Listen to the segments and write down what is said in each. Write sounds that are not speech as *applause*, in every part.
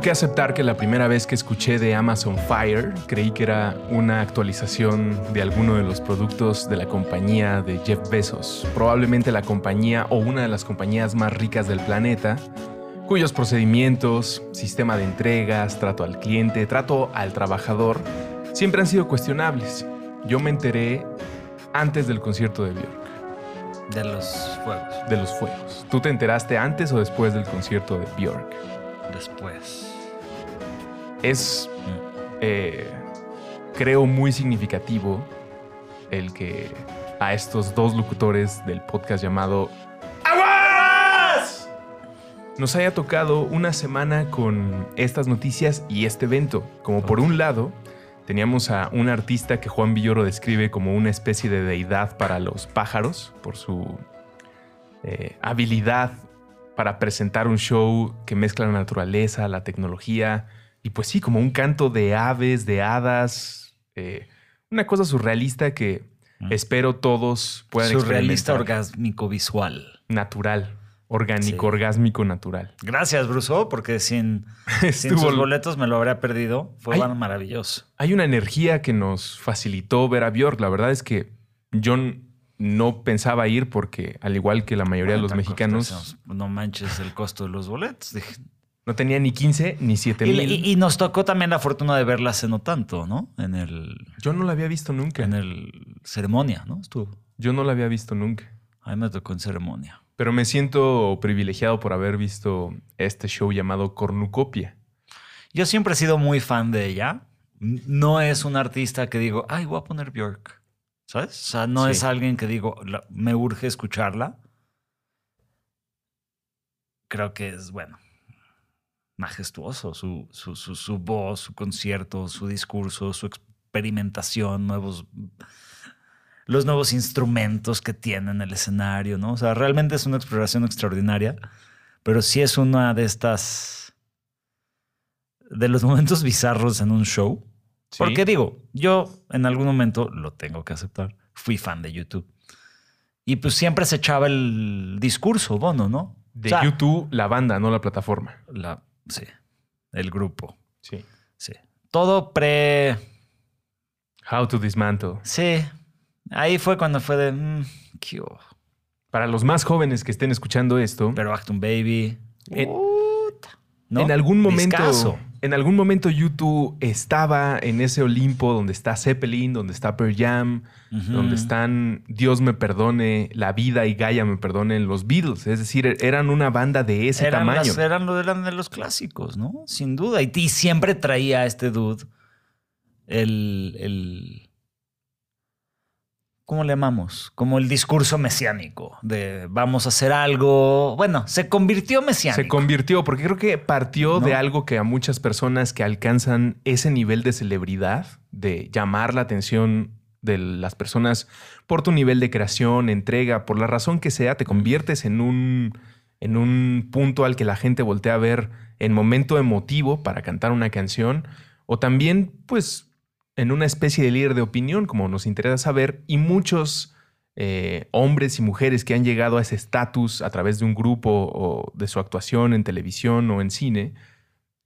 Tengo que aceptar que la primera vez que escuché de Amazon Fire creí que era una actualización de alguno de los productos de la compañía de Jeff Bezos, probablemente la compañía o una de las compañías más ricas del planeta, cuyos procedimientos, sistema de entregas, trato al cliente, trato al trabajador, siempre han sido cuestionables. Yo me enteré antes del concierto de Björk. De los fuegos. De los fuegos. ¿Tú te enteraste antes o después del concierto de Björk? Después. Es, eh, creo, muy significativo el que a estos dos locutores del podcast llamado ¡Aguas! nos haya tocado una semana con estas noticias y este evento. Como por un lado, teníamos a un artista que Juan Villoro describe como una especie de deidad para los pájaros por su eh, habilidad para presentar un show que mezcla la naturaleza, la tecnología y pues sí, como un canto de aves, de hadas, eh, una cosa surrealista que Mm. espero todos puedan Surrealista orgásmico visual. Natural, orgánico, Sí. orgásmico, natural. Gracias, Bruso, porque sin, *laughs* sin sus boletos me lo habría perdido. Fue Ay. maravilloso. Hay una energía que nos facilitó ver a Björk. La verdad es que yo n- no pensaba ir porque, al igual que la mayoría de los mexicanos, No manches el costo de los boletos. Dije, no tenía ni 15 ni 7 Y, mil. y- y nos tocó también la fortuna de verla hace no tanto, ¿no? En el, Yo no la había visto nunca. en el ceremonia, ¿no? Estuvo. Yo no la había visto nunca. A mí me tocó en ceremonia. Pero me siento privilegiado por haber visto este show llamado Cornucopia. Yo siempre he sido muy fan de ella. No es un artista que digo, ay, voy a poner Björk. ¿Sabes? O sea, no Sí. es alguien que digo, "La- me urge escucharla. Creo que es, bueno, majestuoso su, su, su, su voz, su concierto, su discurso, su experimentación, nuevos los nuevos instrumentos que tiene en el escenario, ¿no? O sea, realmente es una exploración extraordinaria, pero sí es una de estas de los momentos bizarros en un show. ¿Sí? Porque digo, yo en algún momento lo tengo que aceptar. Fui fan de YouTube. Y pues siempre se echaba el discurso, Bono, ¿no? De O sea, YouTube, la banda, no la plataforma. La, sí, el grupo. Sí. Sí. Todo pre. How to Dismantle. Sí. Ahí fue cuando fue de. mm, qué. Para los más jóvenes que estén escuchando esto, Pero Actum Baby. En-. ¿No? en algún momento. En algún momento YouTube estaba en ese Olimpo donde está Zeppelin, donde está Pearl Jam, donde están Dios me perdone, La vida y Gaia me perdonen, los Beatles. Es decir, eran una banda de ese eran, tamaño. las- eran, lo- eran de los clásicos, ¿no? Sin duda. Y, y siempre traía a este dude el, el- ¿Cómo le llamamos? Como el discurso mesiánico de vamos a hacer algo. Bueno, se convirtió mesiánico. Se convirtió, porque creo que partió ¿No? de algo que a muchas personas que alcanzan ese nivel de celebridad, de llamar la atención de las personas por tu nivel de creación, entrega, por la razón que sea, te conviertes en un, en un punto al que la gente voltea a ver en momento emotivo para cantar una canción, o también, pues, en una especie de líder de opinión, como nos interesa saber, y muchos eh, hombres y mujeres que han llegado a ese estatus a través de un grupo o de su actuación en televisión o en cine,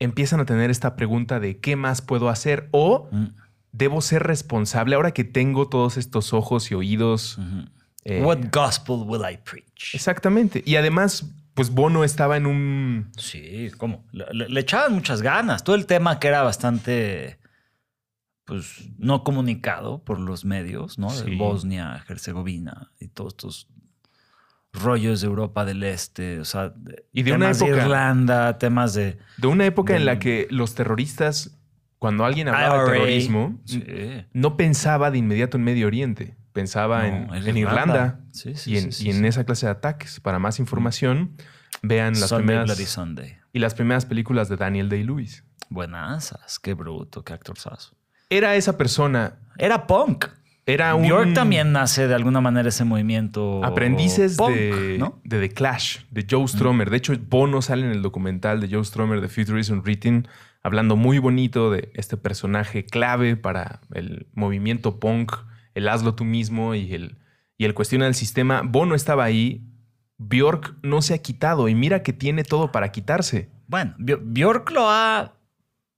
empiezan a tener esta pregunta de ¿qué más puedo hacer? O Mm, debo ser responsable ahora que tengo todos estos ojos y oídos. eh, What gospel will I preach? Exactamente. Y además, pues Bono estaba en un... Sí, ¿cómo? Le echaban muchas ganas. Todo el tema que era bastante pues, no comunicado por los medios, ¿no? De Sí. Bosnia, Herzegovina y todos estos rollos de Europa del Este, o sea, de- Y de una de época- Irlanda, temas de De una época en la que los terroristas, cuando alguien hablaba de terrorismo, Sí. no pensaba de inmediato en Medio Oriente, pensaba No, en, en en Irlanda. Sí, y en, y esa clase de ataques. Para más información, vean las Sunday primeras Bloody Sunday. y las primeras películas de Daniel Day-Lewis. Buenasas, qué bruto, qué actorzazo. Era esa persona, Era punk. era un Bjork también nace de alguna manera ese movimiento. aprendices punk, de, ¿no? de The Clash, de Joe Stromer. De hecho, Bono sale en el documental de Joe Stromer de Futurism Written, hablando muy bonito de este personaje clave para el movimiento punk, el hazlo tú mismo y el, y el cuestiona del sistema. Bono estaba ahí, Bjork no se ha quitado y mira que tiene todo para quitarse. Bueno, Bj- Bjork lo ha.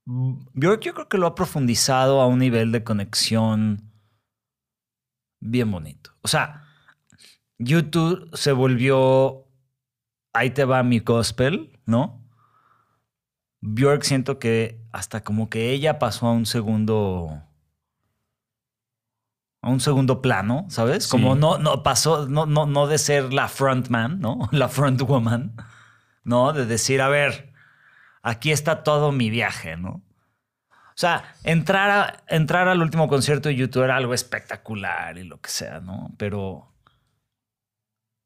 Bjork yo creo que lo ha profundizado a un nivel de conexión bien bonito. O sea, YouTube se volvió. Ahí te va mi gospel, ¿no? Bjork siento que hasta como que ella pasó a un segundo. A un segundo plano, ¿sabes? Sí. Como no, no pasó, no, no, no de ser la frontman, ¿no? *laughs* La frontwoman, ¿no? De decir, a ver, aquí está todo mi viaje, ¿no? O sea, entrar, a- entrar al último concierto de YouTube era algo espectacular y lo que sea, ¿no? Pero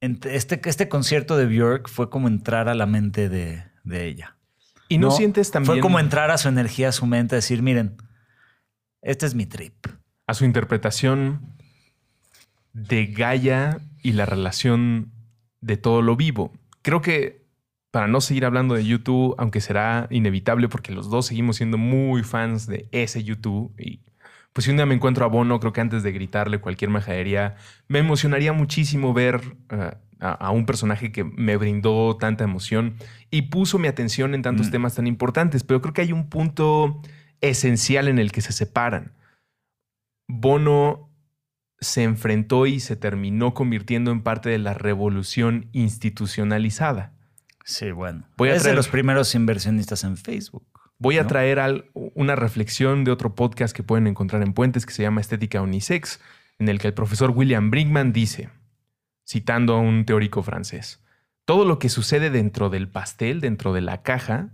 este, este concierto de Björk fue como entrar a la mente de, de ella. Y no, sientes también Fue como entrar a su energía, a su mente, decir, miren, este es mi trip. a su interpretación de Gaia y la relación de todo lo vivo. Creo que para no seguir hablando de YouTube, aunque será inevitable porque los dos seguimos siendo muy fans de ese YouTube y pues si un día me encuentro a Bono, creo que antes de gritarle cualquier majadería, me emocionaría muchísimo ver eh, a, a un personaje que me brindó tanta emoción y puso mi atención en tantos Mm. temas tan importantes, pero creo que hay un punto esencial en el que se separan. Bono se enfrentó y se terminó convirtiendo en parte de la revolución institucionalizada. Sí, bueno. Voy a es traer- de los primeros inversionistas en Facebook. Voy a ¿no? traer al- una reflexión de otro podcast que pueden encontrar en Puentes que se llama Estética Unisex, en el que el profesor William Brinkman dice, citando a un teórico francés, todo lo que sucede dentro del pastel, dentro de la caja,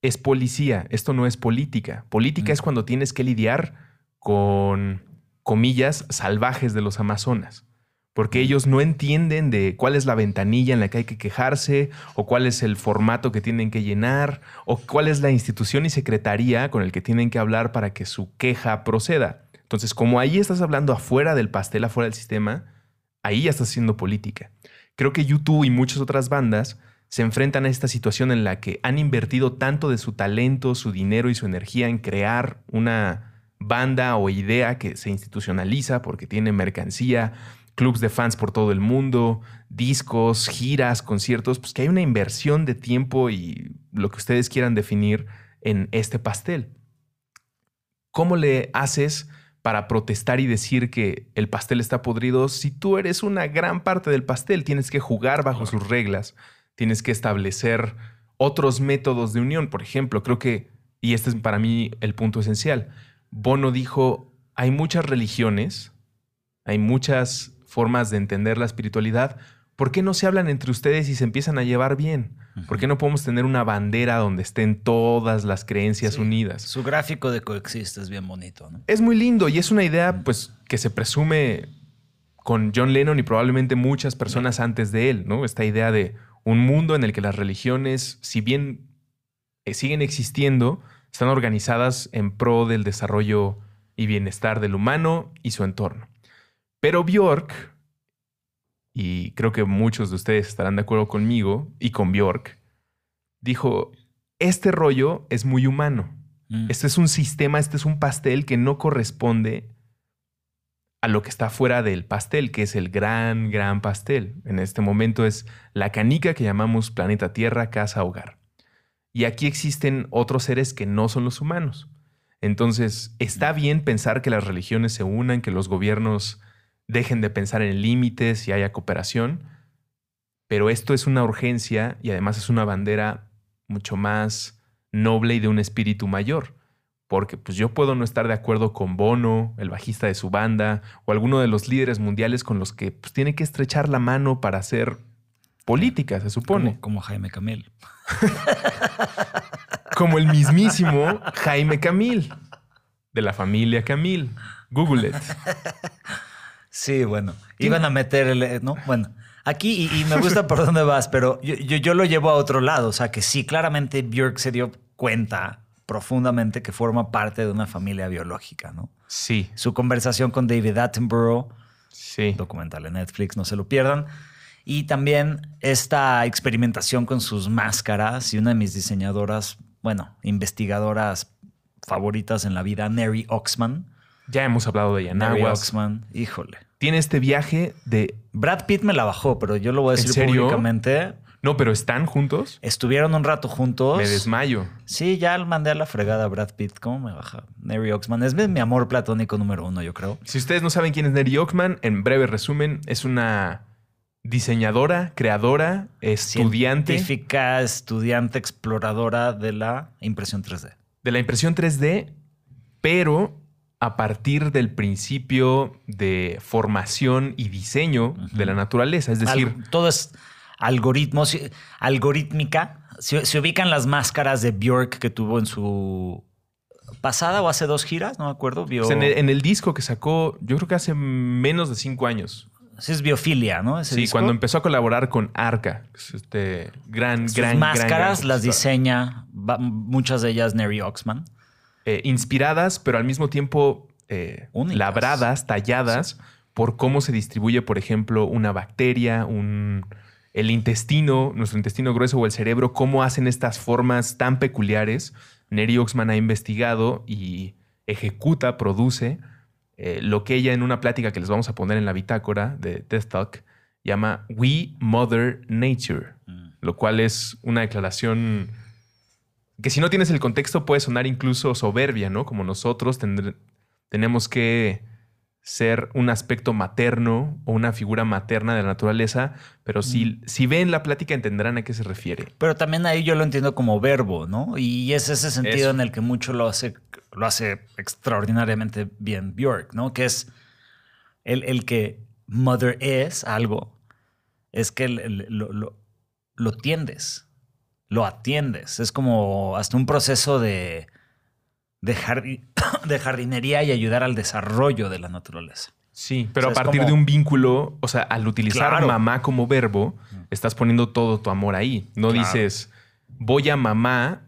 es policía, esto no es política. Política Mm. es cuando tienes que lidiar con, comillas, salvajes de los Amazonas. Porque ellos no entienden de cuál es la ventanilla en la que hay que quejarse, o cuál es el formato que tienen que llenar, o cuál es la institución y secretaría con el que tienen que hablar para que su queja proceda. Entonces, como ahí estás hablando afuera del pastel, afuera del sistema, ahí ya estás haciendo política. Creo que YouTube y muchas otras bandas se enfrentan a esta situación en la que han invertido tanto de su talento, su dinero y su energía en crear una banda o idea que se institucionaliza porque tiene mercancía, clubs de fans por todo el mundo, discos, giras, conciertos, pues que hay una inversión de tiempo y lo que ustedes quieran definir en este pastel. ¿Cómo le haces para protestar y decir que el pastel está podrido si tú eres una gran parte del pastel? Tienes que jugar bajo sus reglas, tienes que establecer otros métodos de unión. Por ejemplo, creo que, y este es para mí el punto esencial, Bono dijo, hay muchas religiones, hay muchas formas de entender la espiritualidad. ¿Por qué no se hablan entre ustedes y se empiezan a llevar bien? ¿Por qué no podemos tener una bandera donde estén todas las creencias Sí. unidas? Su gráfico de coexiste es bien bonito, ¿no? Es muy lindo y es una idea pues que se presume con John Lennon y probablemente muchas personas antes de él, ¿no? Esta idea de un mundo en el que las religiones, si bien eh, siguen existiendo, están organizadas en pro del desarrollo y bienestar del humano y su entorno. Pero Bjork, y creo que muchos de ustedes estarán de acuerdo conmigo y con Bjork, dijo, este rollo es muy humano. Mm. Este es un sistema, este es un pastel que no corresponde a lo que está fuera del pastel, que es el gran, gran pastel. En este momento es la canica que llamamos planeta Tierra, casa, hogar. Y aquí existen otros seres que no son los humanos. Entonces, está bien pensar que las religiones se unan, que los gobiernos dejen de pensar en límites y haya cooperación, pero esto es una urgencia y además es una bandera mucho más noble y de un espíritu mayor, porque pues yo puedo no estar de acuerdo con Bono, el bajista de su banda, o alguno de los líderes mundiales con los que pues, tiene que estrechar la mano para hacer política, se supone. Como, como Jaime Camil. *laughs* Como el mismísimo Jaime Camil, de la familia Camil. Google it. *laughs* Sí, bueno. Iban a meter el. ¿no? Bueno. Aquí, y, y me gusta por *laughs* dónde vas, pero yo, yo, yo lo llevo a otro lado. O sea, que sí, claramente Björk se dio cuenta profundamente que forma parte de una familia biológica, ¿no? Sí, Su conversación con David Attenborough, sí. documental en Netflix, no se lo pierdan. Y también esta experimentación con sus máscaras y una de mis diseñadoras, bueno, investigadoras favoritas en la vida, Neri Oxman. Ya hemos hablado de. Oxman, híjole. Tiene este viaje de... Brad Pitt me la bajó, pero yo lo voy a ¿En decir serio? públicamente. No, pero están juntos. Estuvieron un rato juntos. Me desmayo. Sí, ya mandé a la fregada a Brad Pitt. ¿Cómo me baja? Neri Oxman. Es mi amor platónico número uno, yo creo. Si ustedes no saben quién es Neri Oxman, en breve resumen, es una diseñadora, creadora, estudiante Científica, estudiante, exploradora de la impresión 3D. de la impresión 3D, pero a partir del principio de formación y diseño de la naturaleza. Es decir, Al- todo es algoritmo, si- algorítmica. Se, se ubican las máscaras de Björk que tuvo en su pasada o hace dos giras, no me acuerdo. Bio, pues, en, el, en el disco que sacó, yo creo que hace menos de cinco años. sí, es biofilia, ¿no? Ese Sí, disco. cuando empezó a colaborar con Arca, este gran, Sus gran, máscaras gran las diseña muchas de ellas Neri Oxman. Eh, inspiradas, pero al mismo tiempo eh, labradas, talladas por cómo se distribuye, por ejemplo, una bacteria, un, el intestino, nuestro intestino grueso o el cerebro, cómo hacen estas formas tan peculiares. Neri Oxman ha investigado y ejecuta, produce eh, lo que ella en una plática que les vamos a poner en la bitácora de Death Talk llama We Mother Nature, lo cual es una declaración que si no tienes el contexto puede sonar incluso soberbia, ¿no? Como nosotros tendr- tenemos que ser un aspecto materno o una figura materna de la naturaleza, pero si, si ven la plática entenderán a qué se refiere. Pero también ahí yo lo entiendo como verbo, ¿no? Y es ese sentido Eso. en el que mucho lo hace, lo hace extraordinariamente bien Björk, ¿no? Que es el, el que mother es algo, es que lo, lo- lo tiendes, lo atiendes. Es como hasta un proceso de, de, jardi- *coughs* de jardinería y ayudar al desarrollo de la naturaleza. Sí, pero O sea, a partir como- de un vínculo, o sea, al utilizar Claro. mamá como verbo, estás poniendo todo tu amor ahí. No Claro. dices, voy a mamá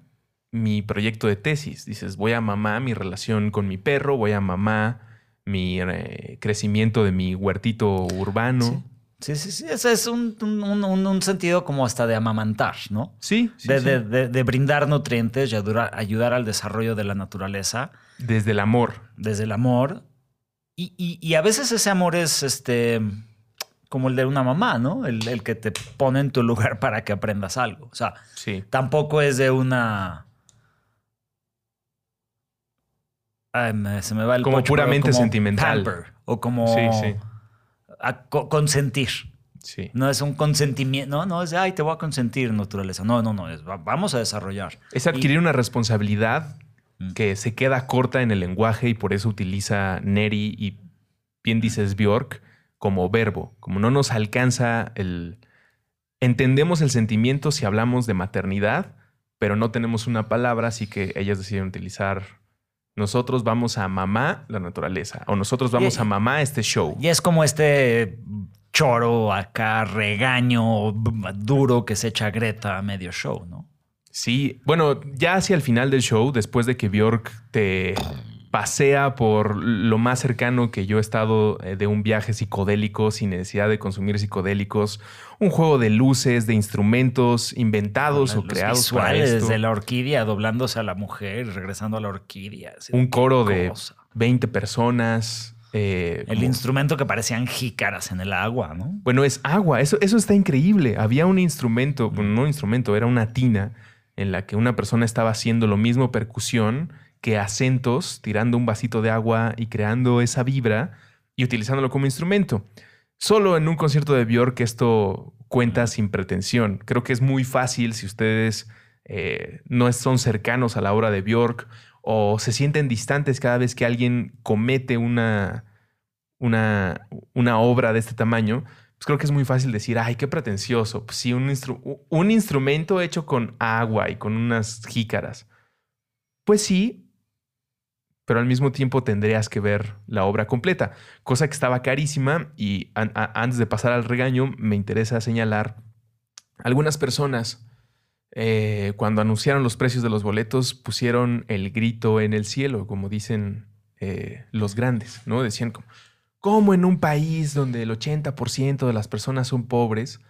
mi proyecto de tesis. Dices, voy a mamá mi relación con mi perro, voy a mamá mi eh, crecimiento de mi huertito urbano. Sí, sí, sí. Ese es un, un- un- un sentido como hasta de amamantar, ¿no? Sí, sí, de, sí. de- de- de brindar nutrientes y ayudar, ayudar al desarrollo de la naturaleza Desde el amor. desde el amor. Y, y- y a veces ese amor es este como el de una mamá, ¿no? El, el que te pone en tu lugar *laughs* para que aprendas algo. O sea, Sí. tampoco es de una. Ay, me- se me va el Como pocho, puramente como sentimental. o como Sí, sí. A co- consentir. Sí. No es un consentimiento, no, no es de, ay, te voy a consentir, naturaleza. No, no, no, es, vamos a desarrollar. Es adquirir una responsabilidad Mm. que se queda corta en el lenguaje y por eso utiliza Neri y bien dices Bjork como verbo. Como no nos alcanza el... Entendemos el sentimiento si hablamos de maternidad, pero no tenemos una palabra, así que ellas deciden utilizar... Nosotros vamos a mamá la naturaleza o nosotros vamos Y- a mamá este show. Y es como este choro acá, regaño duro que se echa Greta a medio show, ¿no? Sí, bueno, ya hacia el final del show, después de que Bjork te pasea por lo más cercano que yo he estado eh, de un viaje psicodélico sin necesidad de consumir psicodélicos, un juego de luces, de instrumentos inventados o creados para visuales esto, de la orquídea doblándose a la mujer y regresando a la orquídea. un coro de cosa. 20 personas. eh, El como- instrumento que parecían jícaras en el agua, ¿no? Bueno, es agua. Eso, eso está increíble. Había un instrumento, bueno, no un instrumento, era una tina en la que una persona estaba haciendo lo mismo percusión que acentos, tirando un vasito de agua y creando esa vibra y utilizándolo como instrumento. Solo en un concierto de Björk esto cuenta sin pretensión. Creo que es muy fácil si ustedes eh, no son cercanos a la obra de Björk o se sienten distantes cada vez que alguien comete una, una, una obra de este tamaño, pues creo que es muy fácil decir, ay, qué pretencioso. Pues sí, un, un instrumento hecho con agua y con unas jícaras. Pues sí, pero al mismo tiempo tendrías que ver la obra completa, cosa que estaba carísima y antes de pasar al regaño me interesa señalar algunas personas eh, cuando anunciaron los precios de los boletos pusieron el grito en el cielo, como dicen eh, los grandes, ¿no? Decían como, ¿cómo en un país donde el 80% de las personas son pobres,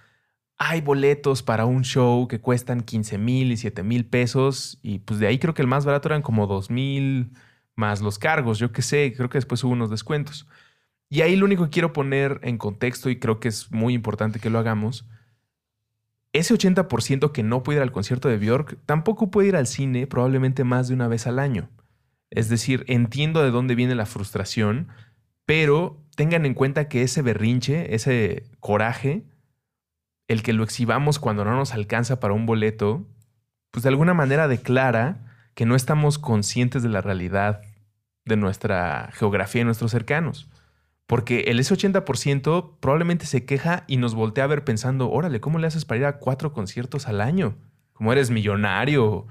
hay boletos para un show que cuestan 15 mil y 7 mil pesos y pues de ahí creo que el más barato eran como 2 mil más los cargos, yo qué sé, creo que después hubo unos descuentos. Y ahí lo único que quiero poner en contexto y creo que es muy importante que lo hagamos, ese 80% que no puede ir al concierto de Björk tampoco puede ir al cine probablemente más de una vez al año. Es decir, entiendo de dónde viene la frustración, pero tengan en cuenta que ese berrinche, ese coraje, el que lo exhibamos cuando no nos alcanza para un boleto, pues de alguna manera declara que no estamos conscientes de la realidad de nuestra geografía y nuestros cercanos. Porque el ese 80% probablemente se queja y nos voltea a ver pensando, órale, ¿cómo le haces para ir a cuatro conciertos al año? Como eres millonario.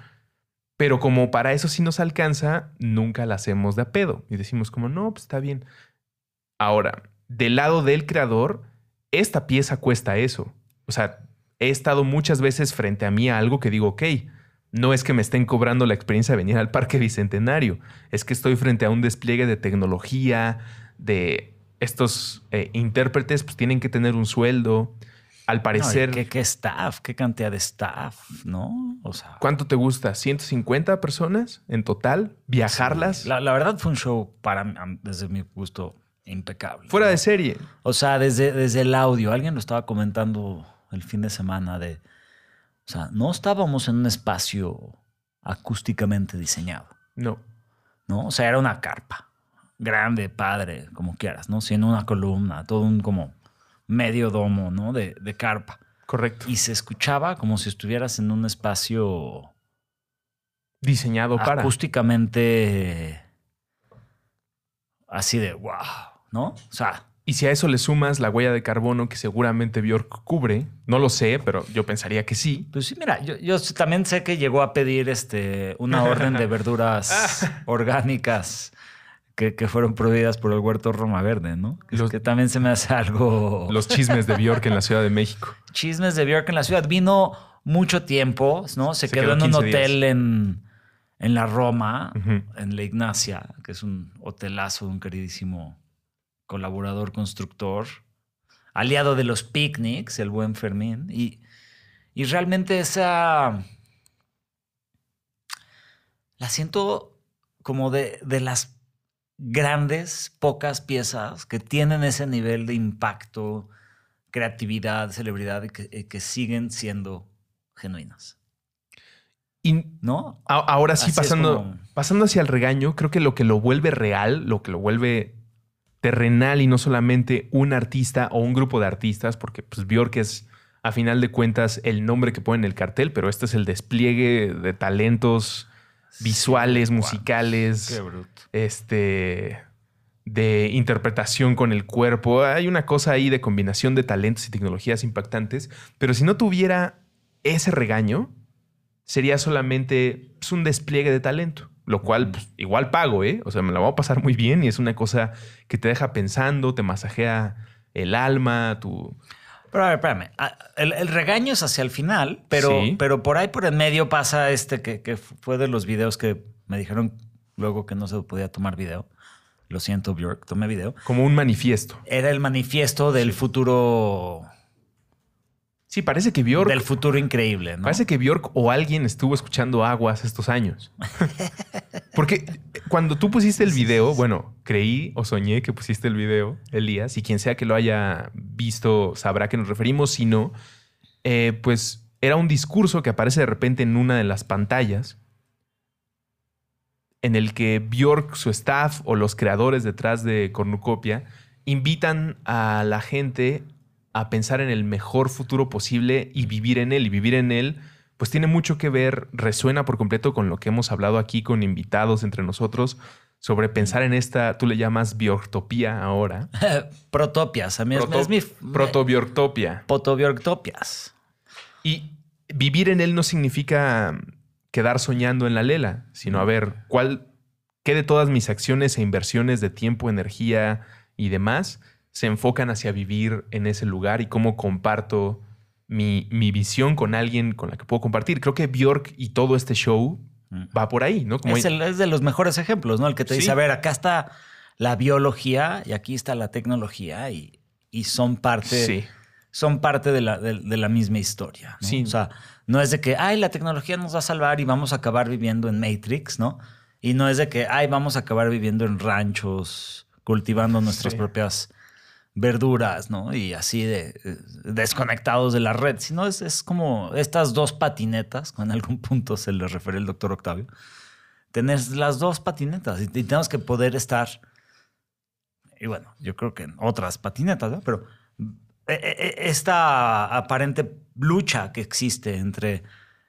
Pero como para eso sí nos alcanza, nunca la hacemos de a pedo. Y decimos como, no, pues está bien. Ahora, del lado del creador, esta pieza cuesta eso. O sea, he estado muchas veces frente a mí a algo que digo, ok, no es que me estén cobrando la experiencia de venir al Parque Bicentenario, es que estoy frente a un despliegue de tecnología, de estos eh, intérpretes, pues tienen que tener un sueldo. Al parecer. ¿qué, staff? ¿Qué cantidad de staff? ¿No? O sea. ¿Cuánto te gusta? ¿150 personas en total? ¿Viajarlas? La, verdad fue un show para desde mi gusto impecable. Fuera de serie. O sea, desde, desde el audio. Alguien lo estaba comentando el fin de semana de o sea, no estábamos en un espacio acústicamente diseñado. No. ¿No? O sea, era una carpa. Grande, padre, como quieras, ¿no? Sin una columna, todo un como medio domo, ¿no? De, de carpa. Correcto. Y se escuchaba como si estuvieras en un espacio diseñado para acústicamente así de wow, ¿no? O sea, y si a eso le sumas la huella de carbono que seguramente Bjork cubre, no lo sé, pero yo pensaría que sí. Pues sí, mira, yo, también sé que llegó a pedir este, una orden de verduras *laughs* orgánicas que, fueron prohibidas por el huerto Roma Verde, ¿no? Los, que también se me hace algo... Los chismes de Bjork en la Ciudad de México. *laughs* Chismes de Bjork en la ciudad. Vino mucho tiempo, ¿no? Se, quedó, en un hotel en, en, la Roma, en la Ignacia, que es un hotelazo de un queridísimo colaborador constructor, aliado de los picnics, el buen Fermín, y, y realmente esa... La siento como de, de las grandes, pocas piezas que tienen ese nivel de impacto, creatividad, celebridad que, que siguen siendo genuinas. Y ¿no? ahora sí, pasando, pasando hacia el regaño, creo que lo que lo vuelve real, lo que lo vuelve terrenal y no solamente un artista o un grupo de artistas, porque pues Bjork es a final de cuentas el nombre que pone en el cartel, pero este es el despliegue de talentos visuales, musicales, este de interpretación con el cuerpo. Hay una cosa ahí de combinación de talentos y tecnologías impactantes, pero si no tuviera ese regaño, sería solamente pues, un despliegue de talento. Lo cual, pues, igual pago, ¿eh? O sea, me la voy a pasar muy bien y es una cosa que te deja pensando, te masajea el alma, tu... Pero a ver, espérame. Ah, el, regaño es hacia el final, pero, pero por ahí por en medio pasa este que, que, fue de los videos que me dijeron luego que no se podía tomar video. Lo siento, Bjork, tomé video. Como un manifiesto. Era el manifiesto del futuro Sí, parece que Bjork. Del futuro increíble, ¿no? Parece que Bjork o alguien estuvo escuchando aguas estos años. *laughs* Porque cuando tú pusiste el video, bueno, creí o soñé que pusiste el video, Elías, y quien sea que lo haya visto sabrá que nos referimos. Si no, eh, pues era un discurso que aparece de repente en una de las pantallas en el que Bjork, su staff o los creadores detrás de Cornucopia invitan a la gente a pensar en el mejor futuro posible y vivir en él. Y vivir en él, pues tiene mucho que ver, resuena por completo con lo que hemos hablado aquí con invitados entre nosotros sobre pensar en esta, tú le llamas biortopía ahora. *laughs* Protopias, a mí Proto, es mi... protobiortopia. Protobiortopias. Y vivir en él no significa quedar soñando en la lela, sino a ver, ¿cuál, qué de todas mis acciones e inversiones de tiempo, energía y demás se enfocan hacia vivir en ese lugar y cómo comparto mi, mi visión con alguien con la que puedo compartir? Creo que Bjork y todo este show va por ahí, ¿no? Como es, el, es, de los mejores ejemplos, ¿no? El que te sí. dice, a ver, acá está la biología y aquí está la tecnología y, y son parte... Sí son parte de la, de, de la misma historia. ¿no? Sí. O sea, no es de que, ay, la tecnología nos va a salvar y vamos a acabar viviendo en Matrix, ¿no? Y no es de que, ay, vamos a acabar viviendo en ranchos, cultivando nuestras propias verduras, ¿no? Y así de eh, desconectados de la red, sino es, es como estas dos patinetas, en algún punto se le refiere el doctor Octavio, tener las dos patinetas y, y tenemos que poder estar, y bueno, yo creo que en otras patinetas, ¿no? Pero eh, eh, esta aparente lucha que existe entre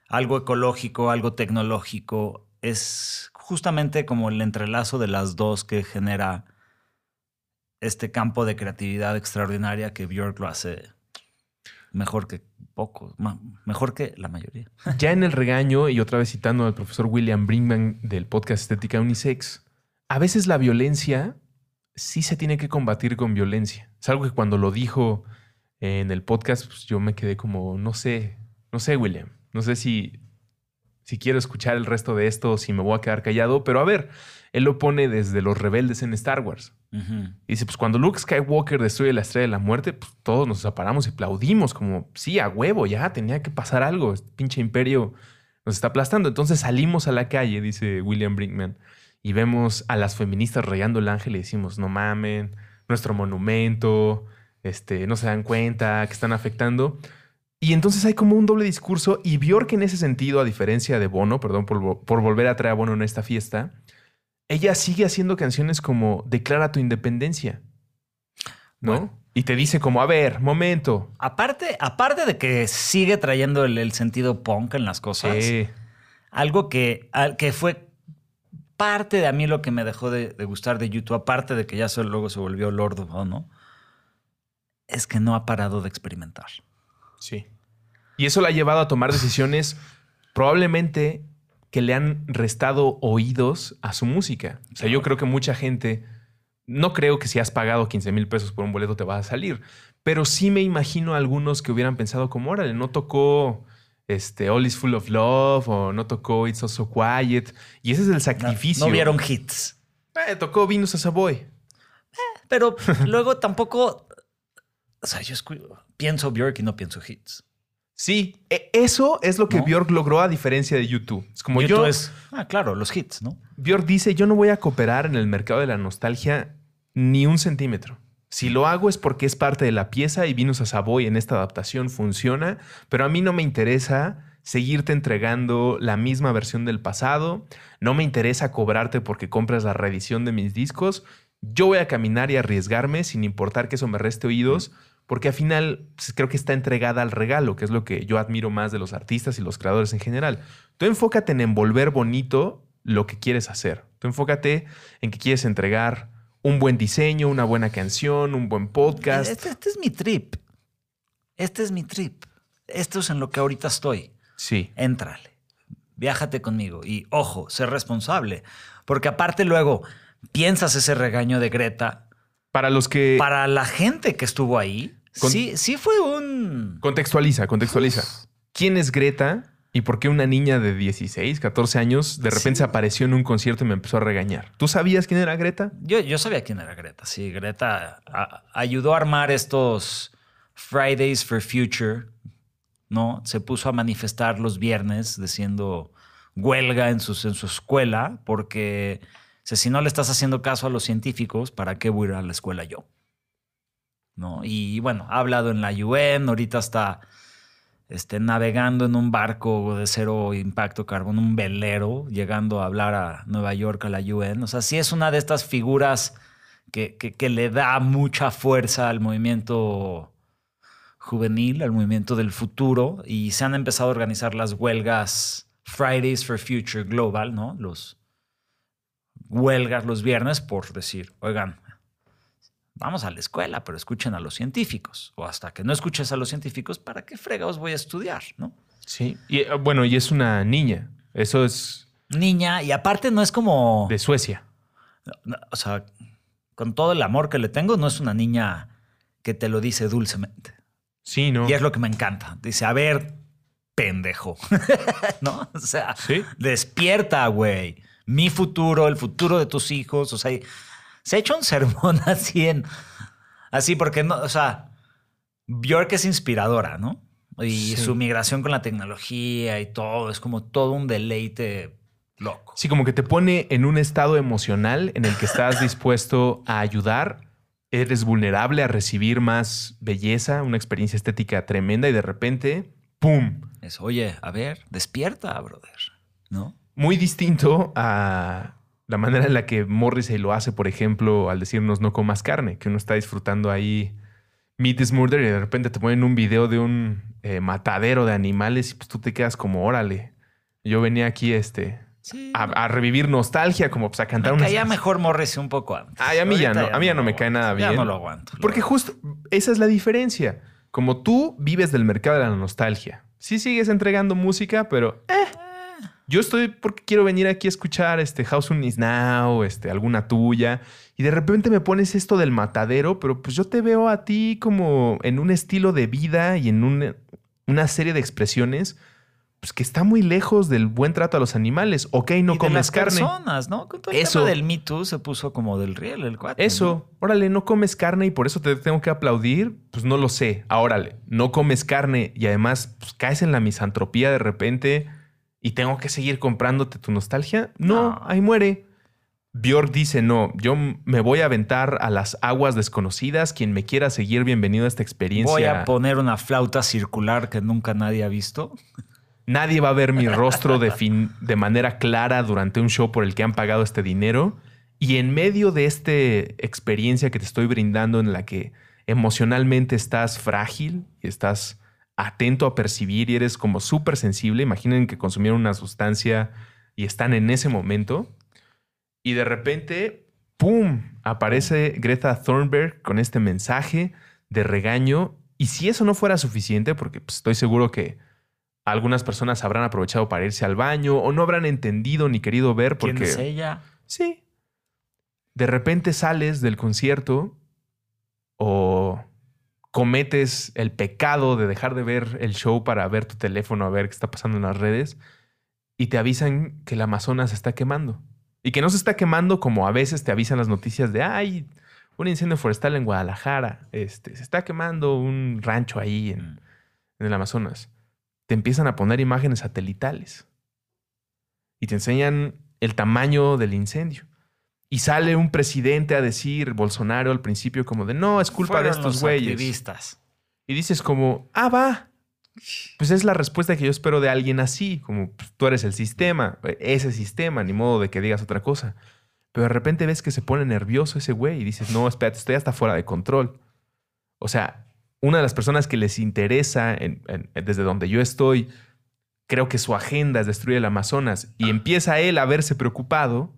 algo ecológico, algo tecnológico, es justamente como el entrelazo de las dos que genera este campo de creatividad extraordinaria que Björk lo hace mejor que pocos, ma- mejor que la mayoría. *laughs* Ya en el regaño, y otra vez citando al profesor William Brinkman del podcast Estética Unisex, a veces la violencia sí se tiene que combatir con violencia. Es algo que cuando lo dijo en el podcast, pues yo me quedé como, no sé, no sé, William, no sé si, si quiero escuchar el resto de esto si me voy a quedar callado, pero a ver, él lo pone desde los rebeldes en Star Wars. Y dice, pues cuando Luke Skywalker destruye la estrella de la muerte, pues todos nos separamos y aplaudimos como, sí, a huevo, ya tenía que pasar algo. Este pinche imperio nos está aplastando. Entonces salimos a la calle, dice William Brinkman, y vemos a las feministas rayando el ángel y decimos, no mamen, nuestro monumento, este, no se dan cuenta que están afectando. Y entonces hay como un doble discurso y Bjork en ese sentido, a diferencia de Bono, perdón por, por volver a traer a Bono en esta fiesta, ella sigue haciendo canciones como Declara tu independencia. ¿No? Bueno. Y te dice como, a ver, momento. Aparte, aparte de que sigue trayendo el, el sentido punk en las cosas, Sí. algo que, al- que fue parte de a mí lo que me dejó de, de gustar de YouTube, aparte de que ya se- luego se volvió Lord of ¿no? es que no ha parado de experimentar. Sí. Y eso la ha llevado a tomar decisiones probablemente que le han restado oídos a su música. O sea, yo creo que mucha gente, no creo que si has pagado 15 mil pesos por un boleto te vas a salir, pero sí me imagino a algunos que hubieran pensado como, órale, no tocó este, All is Full of Love o no tocó It's Also Quiet. Y ese es el No, sacrificio. no vieron hits. Eh, tocó Venus a Savoy. Pero *laughs* luego tampoco. O sea, yo pienso Björk y no pienso hits. Sí, e- eso es lo que ¿No? Björk logró a diferencia de YouTube. Es como YouTube yo... es. Ah, claro, los hits, ¿no? Björk dice, yo no voy a cooperar en el mercado de la nostalgia ni un centímetro. Si lo hago es porque es parte de la pieza y Venus a Savoy en esta adaptación funciona, pero a mí no me interesa seguirte entregando la misma versión del pasado, no me interesa cobrarte porque compras la reedición de mis discos, yo voy a caminar y arriesgarme sin importar que eso me reste oídos, porque al final pues, creo que está entregada al regalo, que es lo que yo admiro más de los artistas y los creadores en general. Tú enfócate en envolver bonito lo que quieres hacer. Tú enfócate en que quieres entregar un buen diseño, una buena canción, un buen podcast. Este, este es mi trip. Este es mi trip. Esto es en lo que ahorita estoy. Sí. Éntrale. Viájate conmigo. Y ojo, sé responsable. Porque aparte luego piensas ese regaño de Greta. Para los que... Para la gente que estuvo ahí, Con- sí, sí fue un... Contextualiza, contextualiza. ¿Quién es Greta y por qué una niña de 16, 14 años de repente Sí. se apareció en un concierto y me empezó a regañar? ¿Tú sabías quién era Greta? Yo, yo sabía quién era Greta. Sí, Greta a- ayudó a armar estos Fridays for Future, ¿no? Se puso a manifestar los viernes diciendo huelga en, sus, en su escuela porque sea, si no le estás haciendo caso a los científicos, ¿para qué voy a ir a la escuela yo? ¿No? Y bueno, ha hablado en la UN, ahorita está este, navegando en un barco de cero impacto carbono, un velero, llegando a hablar a Nueva York, a la UN. O sea, sí es una de estas figuras que, que- que le da mucha fuerza al movimiento juvenil, al movimiento del futuro, y se han empezado a organizar las huelgas Fridays for Future Global, ¿no? Los huelgas los viernes por decir, oigan, vamos a la escuela, pero escuchen a los científicos. O hasta que no escuches a los científicos, ¿para qué fregados voy a estudiar? ¿no? Sí. Y eh, bueno, y es una niña. Eso es. Niña, y aparte no es como. De Suecia. o sea, con todo el amor que le tengo, no es una niña que te lo dice dulcemente. Sí, ¿no? Y es lo que me encanta. Dice, a ver, pendejo. *laughs* ¿No? O sea, despierta, güey. Mi futuro, el futuro de tus hijos. O sea, se ha hecho un sermón *laughs* así en. Así, porque no, o sea, Bjork es inspiradora, ¿no? Y su migración con la tecnología y todo, es como todo un deleite loco. Sí, como que te pone en un estado emocional en el que estás *laughs* dispuesto a ayudar, eres vulnerable a recibir más belleza, una experiencia estética tremenda y de repente, ¡pum! Es, oye, a ver, despierta, brother, ¿no? Muy distinto a la manera en la que Morrissey lo hace, por ejemplo, al decirnos no comas carne, que uno está disfrutando ahí Meat is Murder y de repente te ponen un video de un eh, matadero de animales y pues tú te quedas como, órale. Yo venía aquí este, a, revivir nostalgia, como pues a cantar me caía mejor Morrissey un poco antes. Ay, a mí ya no, a mí ya no, me cae nada bien. Ya no lo aguanto. Porque justo esa es la diferencia. Como tú vives del mercado de la nostalgia. Sí sigues entregando música, pero eh, yo estoy porque quiero venir aquí a escuchar este House on Is Now, este, alguna tuya, y de repente me pones esto del matadero, pero pues yo te veo a ti como en un estilo de vida y en una serie de expresiones pues que está muy lejos del buen trato a los animales. Ok, no y comes de las carne. personas, ¿no? Con todo el eso. del Me Too se puso como del riel el cuate. Eso, órale, no comes carne y por eso te tengo que aplaudir. Pues no lo sé. Órale, no comes carne y además pues, caes en la misantropía de repente y tengo que seguir comprándote tu nostalgia. No, ahí muere. Björk dice, no, yo me voy a aventar a las aguas desconocidas. Quien me quiera seguir, bienvenido a esta experiencia. Voy a poner una flauta circular que nunca nadie ha visto. Nadie va a ver mi rostro de, fin, de manera clara durante un show por el que han pagado este dinero. Y en medio de esta experiencia que te estoy brindando en la que emocionalmente estás frágil y estás atento a percibir y eres como súper sensible. Imaginen que consumieron una sustancia y están en ese momento. Y de repente, ¡pum! Aparece Greta Thunberg con este mensaje de regaño. Y si eso no fuera suficiente, porque pues, estoy seguro que algunas personas habrán aprovechado para irse al baño o no habrán entendido ni querido ver porque... ¿Quién es ella? Sí. De repente sales del concierto o cometes el pecado de dejar de ver el show para ver tu teléfono, a ver qué está pasando en las redes, y te avisan que el Amazonas se está quemando. Y que no se está quemando como a veces te avisan las noticias de, ay, un incendio forestal en Guadalajara, este, se está quemando un rancho ahí en, mm. en el Amazonas. Te empiezan a poner imágenes satelitales y te enseñan el tamaño del incendio. Y sale un presidente a decir, Bolsonaro al principio, como de no, es culpa de estos güeyes. Y dices como, ah, va. Pues es la respuesta que yo espero de alguien así, como pues, tú eres el sistema, ese sistema, ni modo de que digas otra cosa. Pero de repente ves que se pone nervioso ese güey y dices, no, espérate, estoy hasta fuera de control. O sea, una de las personas que les interesa desde donde yo estoy, creo que su agenda es destruir el Amazonas y empieza él a verse preocupado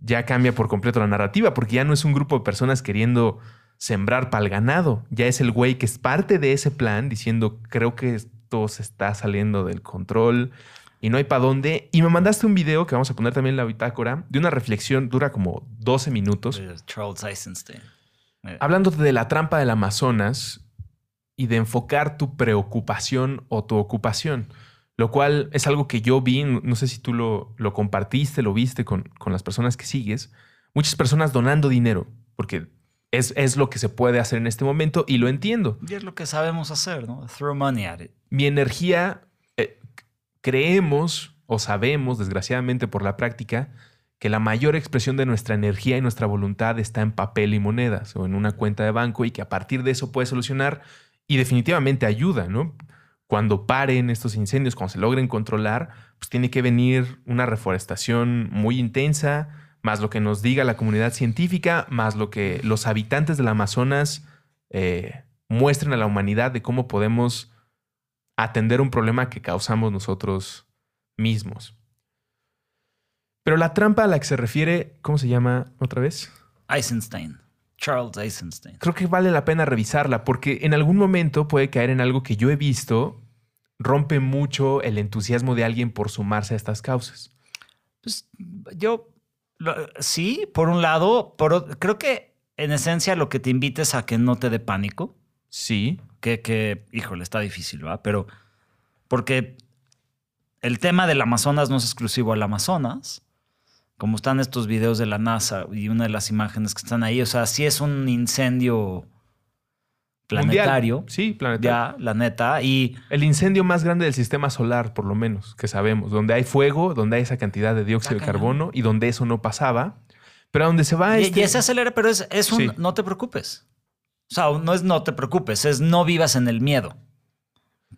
ya cambia por completo la narrativa, porque ya no es un grupo de personas queriendo sembrar para el ganado, ya es el güey que es parte de ese plan diciendo, creo que esto se está saliendo del control y no hay para dónde. Y me mandaste un video que vamos a poner también en la bitácora, de una reflexión, dura como 12 minutos. Charles Eisenstein. Eh. Hablándote de la trampa del Amazonas y de enfocar tu preocupación o tu ocupación lo cual es algo que yo vi, no sé si tú lo, lo compartiste, lo viste con, con, las personas que sigues, muchas personas donando dinero, porque es, es, lo que se puede hacer en este momento y lo entiendo. Y es lo que sabemos hacer, ¿no? Throw money at it. Mi energía, eh, creemos o sabemos, desgraciadamente por la práctica, que la mayor expresión de nuestra energía y nuestra voluntad está en papel y monedas o en una cuenta de banco y que a partir de eso puede solucionar y definitivamente ayuda, ¿no? Cuando paren estos incendios, cuando se logren controlar, pues tiene que venir una reforestación muy intensa, más lo que nos diga la comunidad científica, más lo que los habitantes del Amazonas eh, muestren a la humanidad de cómo podemos atender un problema que causamos nosotros mismos. Pero la trampa a la que se refiere, ¿cómo se llama otra vez? Eisenstein. Charles Eisenstein. Creo que vale la pena revisarla porque en algún momento puede caer en algo que yo he visto rompe mucho el entusiasmo de alguien por sumarse a estas causas. Pues yo sí, por un lado, creo que en esencia lo que te invites a que no te dé pánico. Sí. Que, que, híjole, está difícil, ¿va? Pero porque el tema del Amazonas no es exclusivo al Amazonas como están estos videos de la NASA y una de las imágenes que están ahí, o sea, sí es un incendio planetario. Sí, planetario. Ya, la neta. Y el incendio más grande del sistema solar, por lo menos, que sabemos, donde hay fuego, donde hay esa cantidad de dióxido de carbono y donde eso no pasaba. Pero a donde se va y, este... y se acelera, pero es, es un no te preocupes. O sea, no es no te preocupes, es no vivas en el miedo.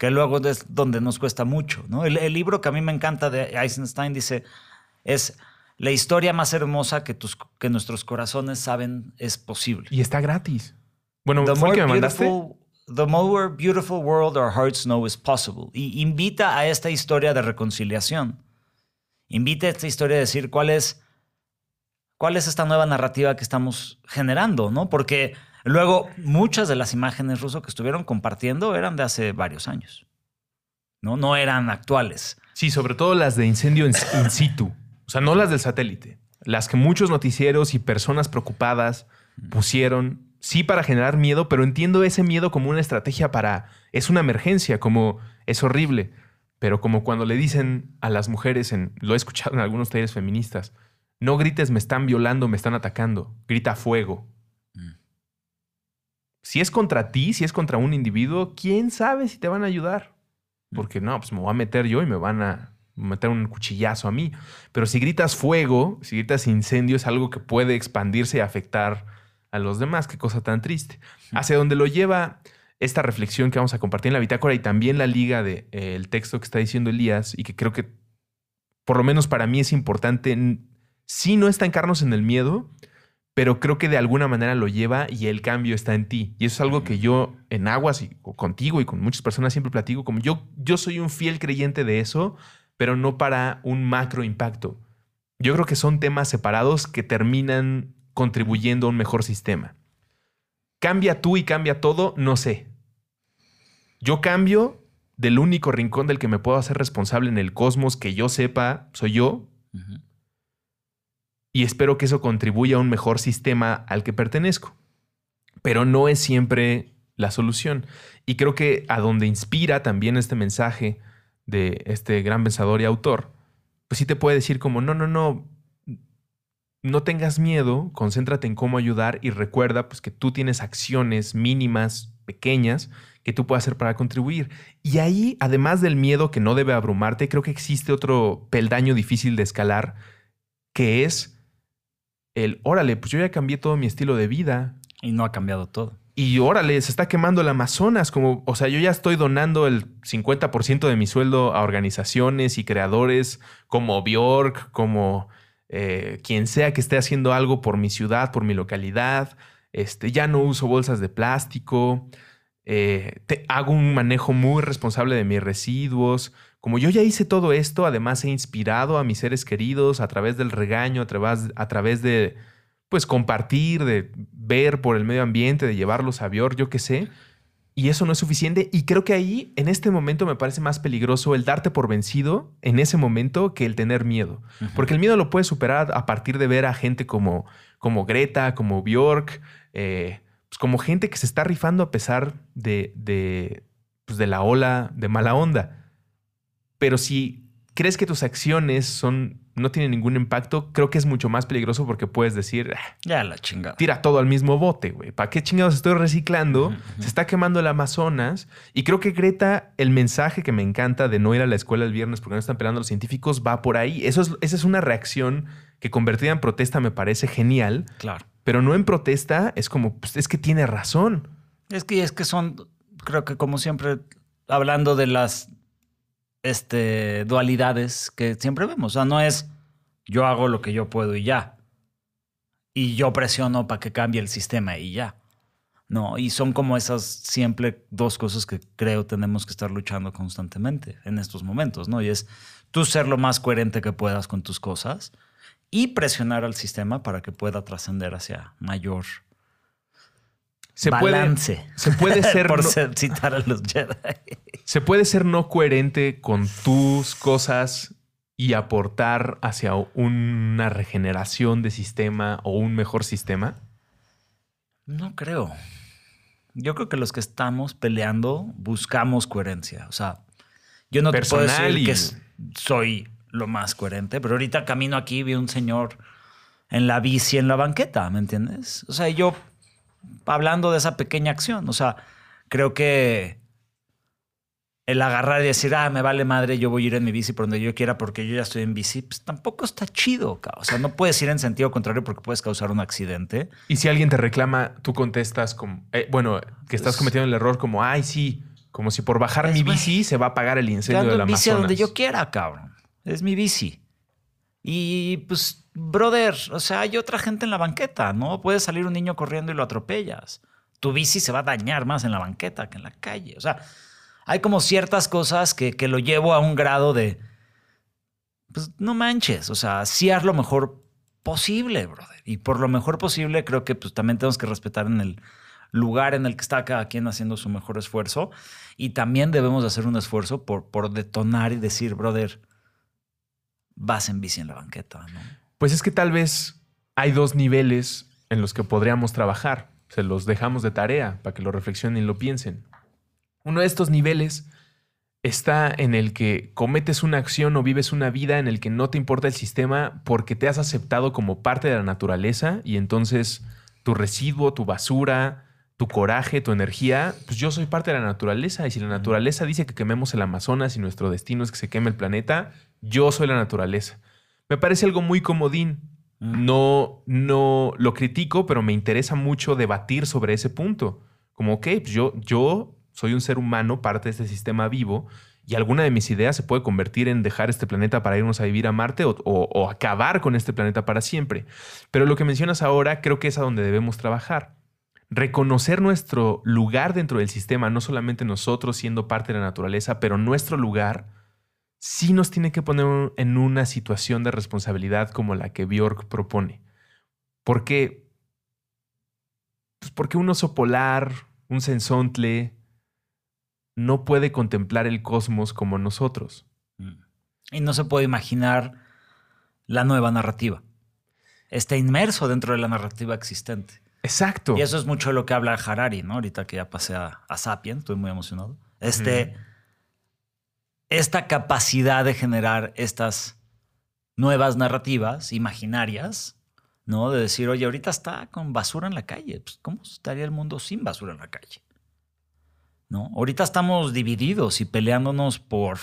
Que luego es donde nos cuesta mucho, ¿no? El, el libro que a mí me encanta de Eisenstein dice es la historia más hermosa que, tus, que nuestros corazones saben es posible. Y está gratis. Bueno, the fue que me mandaste. The more beautiful world our hearts know is possible. Y invita a esta historia de reconciliación. Invita a esta historia a decir cuál es, cuál es esta nueva narrativa que estamos generando, ¿no? Porque luego muchas de las imágenes rusos que estuvieron compartiendo eran de hace varios años. ¿no? No eran actuales. Sí, sobre todo las de incendio in situ. O sea, no las del satélite. Las que muchos noticieros y personas preocupadas pusieron, sí para generar miedo, pero entiendo ese miedo como una estrategia para, es una emergencia, como es horrible, pero como cuando le dicen a las mujeres, en, lo he escuchado en algunos talleres feministas, no grites me están violando, me están atacando, grita fuego. Mm. Si es contra ti, si es contra un individuo, ¿quién sabe si te van a ayudar? Mm. Porque no, pues me voy a meter yo y me van a, meter un cuchillazo a mí. Pero si gritas fuego, si gritas incendio, es algo que puede expandirse y afectar a los demás. Qué cosa tan triste. Hacia donde lo lleva esta reflexión que vamos a compartir en la bitácora y también la liga del de, eh, texto que está diciendo Elías y que creo que por lo menos para mí es importante, sí no estancarnos en el miedo, pero creo que de alguna manera lo lleva y el cambio está en ti. Y eso es algo que yo en Aguas y contigo y con muchas personas siempre platico, como yo, yo soy un fiel creyente de eso, pero no para un macro impacto. Yo creo que son temas separados que terminan contribuyendo a un mejor sistema. ¿Cambia tú y cambia todo? No sé. Yo cambio del único rincón del que me puedo hacer responsable en el cosmos que yo sepa, soy yo. Y espero que eso contribuya a un mejor sistema al que pertenezco. Pero no es siempre la solución. Y creo que a donde inspira también este mensaje de este gran pensador y autor, pues sí te puede decir como, no, no, no, no tengas miedo, concéntrate en cómo ayudar y recuerda pues que tú tienes acciones mínimas, pequeñas, que tú puedes hacer para contribuir. Y ahí, además del miedo que no debe abrumarte, creo que existe otro peldaño difícil de escalar, que es el, órale, pues yo ya cambié todo mi estilo de vida. Y no ha cambiado todo. Y órale, se está quemando el Amazonas. Como, o sea, yo ya estoy donando el 50% de mi sueldo a organizaciones y creadores como Bjork, como eh, quien sea que esté haciendo algo por mi ciudad, por mi localidad. Este, ya no uso bolsas de plástico. Eh, hago un manejo muy responsable de mis residuos. Como yo ya hice todo esto, además he inspirado a mis seres queridos a través del regaño, a través, a través de pues compartir, de ver por el medio ambiente, de llevarlos a Bior, yo qué sé. Y eso no es suficiente. Y creo que ahí, en este momento, me parece más peligroso el darte por vencido en ese momento que el tener miedo. Porque el miedo lo puedes superar a partir de ver a gente como, como Greta, como Bjork, eh, pues como gente que se está rifando a pesar de, de, pues de la ola de mala onda. Pero si crees que tus acciones son no tiene ningún impacto, creo que es mucho más peligroso porque puedes decir, ah, ya la chingada. Tira todo al mismo bote, güey. ¿Para qué chingados estoy reciclando? Se está quemando el Amazonas. Y creo que Greta, el mensaje que me encanta de no ir a la escuela el viernes porque no están peleando los científicos va por ahí. Eso es, esa es una reacción que convertida en protesta me parece genial. Claro. Pero no en protesta, es como, pues, es que tiene razón. Es que, es que son, creo que como siempre, hablando de las este, dualidades que siempre vemos. O sea, no es yo hago lo que yo puedo y ya. Y yo presiono para que cambie el sistema y ya. No, y son como esas siempre dos cosas que creo tenemos que estar luchando constantemente en estos momentos, ¿no? Y es tú ser lo más coherente que puedas con tus cosas y presionar al sistema para que pueda trascender hacia mayor Se balance. puede, se puede *laughs* ser por no- ser- citar a los Jedi. se puede ser no coherente con tus cosas y aportar hacia una regeneración de sistema o un mejor sistema. No creo. Yo creo que los que estamos peleando buscamos coherencia. O sea, yo no te puedo decir y- que soy lo más coherente, pero ahorita camino aquí vi un señor en la bici en la banqueta, ¿me entiendes? O sea, yo hablando de esa pequeña acción, o sea, creo que el agarrar y decir, ah, me vale madre, yo voy a ir en mi bici por donde yo quiera porque yo ya estoy en bici, pues tampoco está chido. ca- O sea, no puedes ir en sentido contrario porque puedes causar un accidente. Y si alguien te reclama, tú contestas como, eh, bueno, que estás Pues- cometiendo el error como, ay, sí, como si por bajar mi bici se va a pagar el incendio del en bici a donde yo quiera, cabrón. Es mi bici. Y pues, brother, o sea, hay otra gente en la banqueta, ¿no? Puede salir un niño corriendo y lo atropellas. Tu bici se va a dañar más en la banqueta que en la calle. O sea, hay como ciertas cosas que, que lo llevo a un grado de, pues no manches, o sea, sí haz lo mejor posible, brother. Y por lo mejor posible creo que pues también tenemos que respetar en el lugar en el que está cada quien haciendo su mejor esfuerzo. Y también debemos de hacer un esfuerzo por, por detonar y decir, brother, vas en bici en la banqueta. Pues es que tal vez hay dos niveles en los que podríamos trabajar. Se los dejamos de tarea para que lo reflexionen y lo piensen. Uno de estos niveles está en el que cometes una acción o vives una vida en el que no te importa el sistema porque te has aceptado como parte de la naturaleza y entonces tu residuo, tu basura, tu coraje, tu energía, pues yo soy parte de la naturaleza y si la naturaleza dice que quememos el Amazonas y nuestro destino es que se queme el planeta, yo soy la naturaleza. Me parece algo muy comodín. No, no lo critico, pero me interesa mucho debatir sobre ese punto. Como, ok, pues yo, yo soy un ser humano, parte de este sistema vivo, y alguna de mis ideas se puede convertir en dejar este planeta para irnos a vivir a Marte o, o- o acabar con este planeta para siempre. Pero lo que mencionas ahora creo que es a donde debemos trabajar. Reconocer nuestro lugar dentro del sistema, no solamente nosotros siendo parte de la naturaleza, pero nuestro lugar sí nos tiene que poner en una situación de responsabilidad como la que Bjork propone. ¿Por qué? Pues porque un oso polar, un sensontle, no puede contemplar el cosmos como nosotros. Mm. Y no se puede imaginar la nueva narrativa. Está inmerso dentro de la narrativa existente. Exacto. Y eso es mucho de lo que habla Harari, ¿no? Ahorita que ya pasé a, a Sapien, estoy muy emocionado. Este, Esta capacidad de generar estas nuevas narrativas imaginarias, ¿no? De decir, oye, ahorita está con basura en la calle. Pues, ¿Cómo estaría el mundo sin basura en la calle? ¿No? Ahorita estamos divididos y peleándonos por,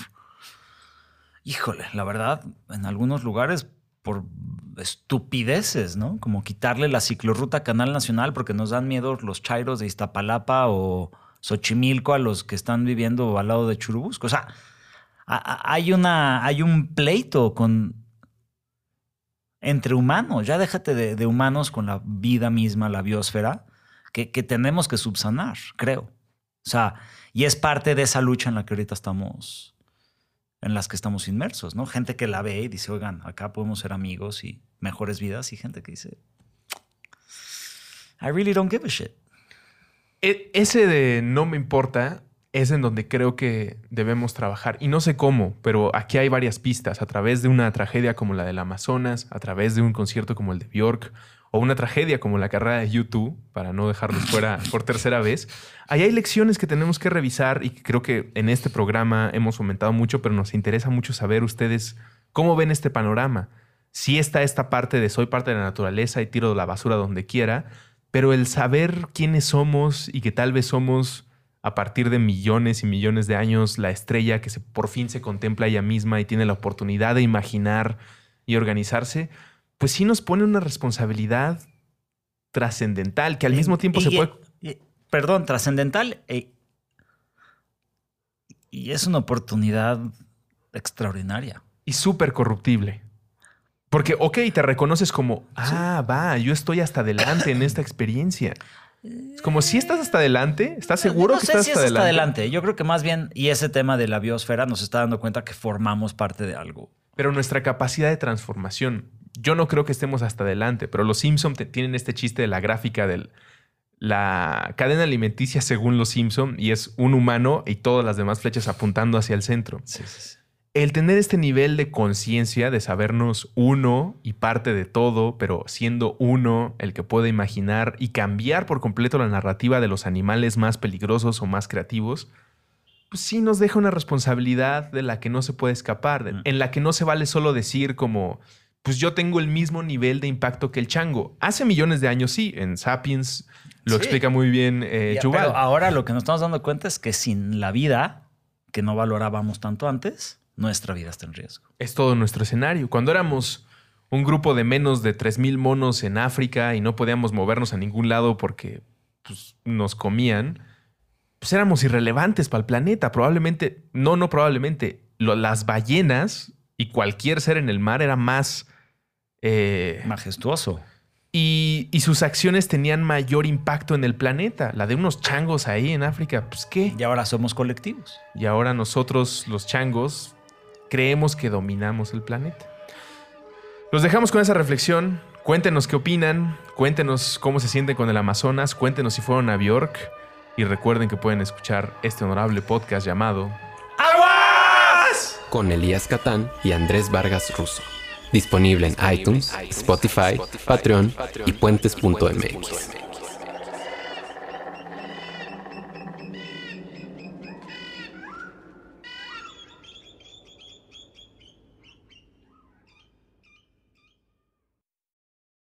híjole, la verdad, en algunos lugares por estupideces, ¿no? Como quitarle la ciclorruta Canal Nacional porque nos dan miedo los chairos de Iztapalapa o Xochimilco a los que están viviendo al lado de Churubusco. O sea, hay, una, hay un pleito con, entre humanos. Ya déjate de, humanos con la vida misma, la biosfera, que tenemos que subsanar, creo. O sea, y es parte de esa lucha en la que ahorita estamos, en las que estamos inmersos, ¿no? Gente que la ve y dice, oigan, acá podemos ser amigos y mejores vidas, y gente que dice, I really don't give a shit. E- ese de no me importa es en donde creo que debemos trabajar. Y no sé cómo, pero aquí hay varias pistas. A través de una tragedia como la del Amazonas, a través de un concierto como el de Bjork, o una tragedia como la carrera de YouTube, para no dejarlos fuera por tercera vez. Ahí hay lecciones que tenemos que revisar y que creo que en este programa hemos fomentado mucho, pero nos interesa mucho saber ustedes cómo ven este panorama. Sí está esta parte de soy parte de la naturaleza y tiro la basura donde quiera, pero el saber quiénes somos y que tal vez somos a partir de millones y millones de años la estrella que se, por fin se contempla ella misma y tiene la oportunidad de imaginar y organizarse, pues sí nos pone una responsabilidad trascendental que al mismo tiempo se Y- puede... y- perdón, trascendental. e- y es una oportunidad extraordinaria. y súper corruptible. Porque, ok, te reconoces como, ah, va, yo estoy hasta adelante en esta experiencia. Es como si estás hasta adelante, ¿estás seguro no que sé estás si hasta es hasta adelante? adelante. Yo creo que más bien, y ese tema de la biosfera nos está dando cuenta que formamos parte de algo. Pero nuestra capacidad de transformación, yo no creo que estemos hasta adelante, pero los Simpson te- tienen este chiste de la gráfica de la cadena alimenticia según los Simpson y es un humano y todas las demás flechas apuntando hacia el centro. Sí, sí, sí. El tener este nivel de conciencia, de sabernos uno y parte de todo, pero siendo uno el que puede imaginar y cambiar por completo la narrativa de los animales más peligrosos o más creativos, pues sí nos deja una responsabilidad de la que no se puede escapar, de- Mm. en la que no se vale solo decir como, pues yo tengo el mismo nivel de impacto que el chango. Hace millones de años sí, en Sapiens lo Sí. explica muy bien eh, Ya, pero ahora lo que nos estamos dando cuenta es que sin la vida, que no valorábamos tanto antes, nuestra vida está en riesgo. es todo nuestro escenario. Cuando éramos un grupo de menos de 3.000 monos en África y no podíamos movernos a ningún lado porque pues, nos comían, pues éramos irrelevantes para el planeta. Probablemente, no, no probablemente, lo- las ballenas y cualquier ser en el mar era más... eh, Majestuoso. y, y sus acciones tenían mayor impacto en el planeta. La de unos changos ahí en África, pues qué. Y ahora somos colectivos. Y ahora nosotros, los changos, creemos que dominamos el planeta. Los dejamos con esa reflexión. Cuéntenos qué opinan, cuéntenos cómo se sienten con el Amazonas, cuéntenos si fueron a Bjork y recuerden que pueden escuchar este honorable podcast llamado ¡Aguas! con Elías Catán y Andrés Vargas Russo. Disponible en iTunes, Spotify, Patreon y puentes.mx.